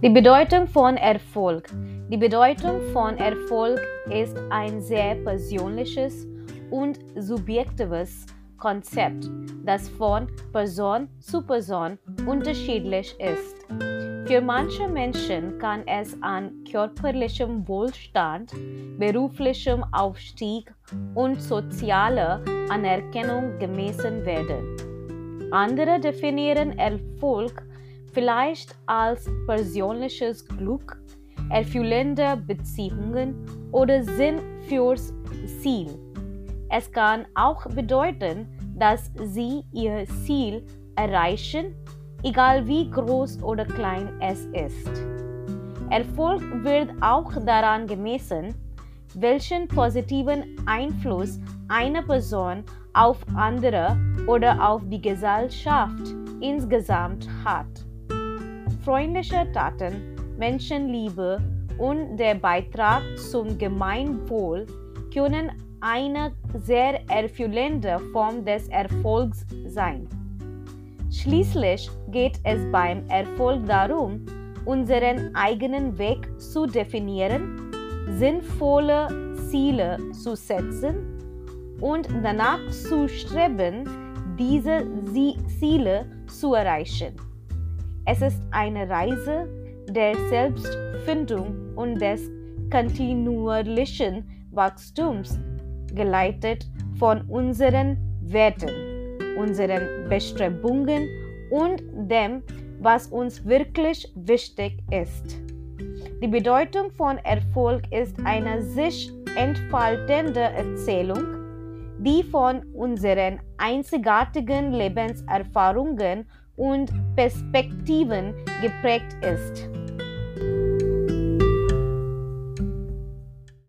Die Bedeutung von Erfolg. Die Bedeutung von Erfolg ist ein sehr persönliches und subjektives Konzept, das von Person zu Person unterschiedlich ist. Für manche Menschen kann es an körperlichem Wohlstand, beruflichem Aufstieg und sozialer Anerkennung gemessen werden. Andere definieren Erfolg vielleicht als persönliches Glück, erfüllende Beziehungen oder Sinn fürs Ziel. Es kann auch bedeuten, dass sie ihr Ziel erreichen, egal wie groß oder klein es ist. Erfolg wird auch daran gemessen, welchen positiven Einfluss eine Person auf andere oder auf die Gesellschaft insgesamt hat. Freundliche Taten, Menschenliebe und der Beitrag zum Gemeinwohl können eine sehr erfüllende Form des Erfolgs sein. Schließlich geht es beim Erfolg darum, unseren eigenen Weg zu definieren, sinnvolle Ziele zu setzen und danach zu streben, diese Ziele zu erreichen. Es ist eine Reise der Selbstfindung und des kontinuierlichen Wachstums geleitet von unseren Werten, unseren Bestrebungen und dem, was uns wirklich wichtig ist. Die Bedeutung von Erfolg ist eine sich entfaltende Erzählung, die von unseren einzigartigen Lebenserfahrungen und Perspektiven geprägt ist.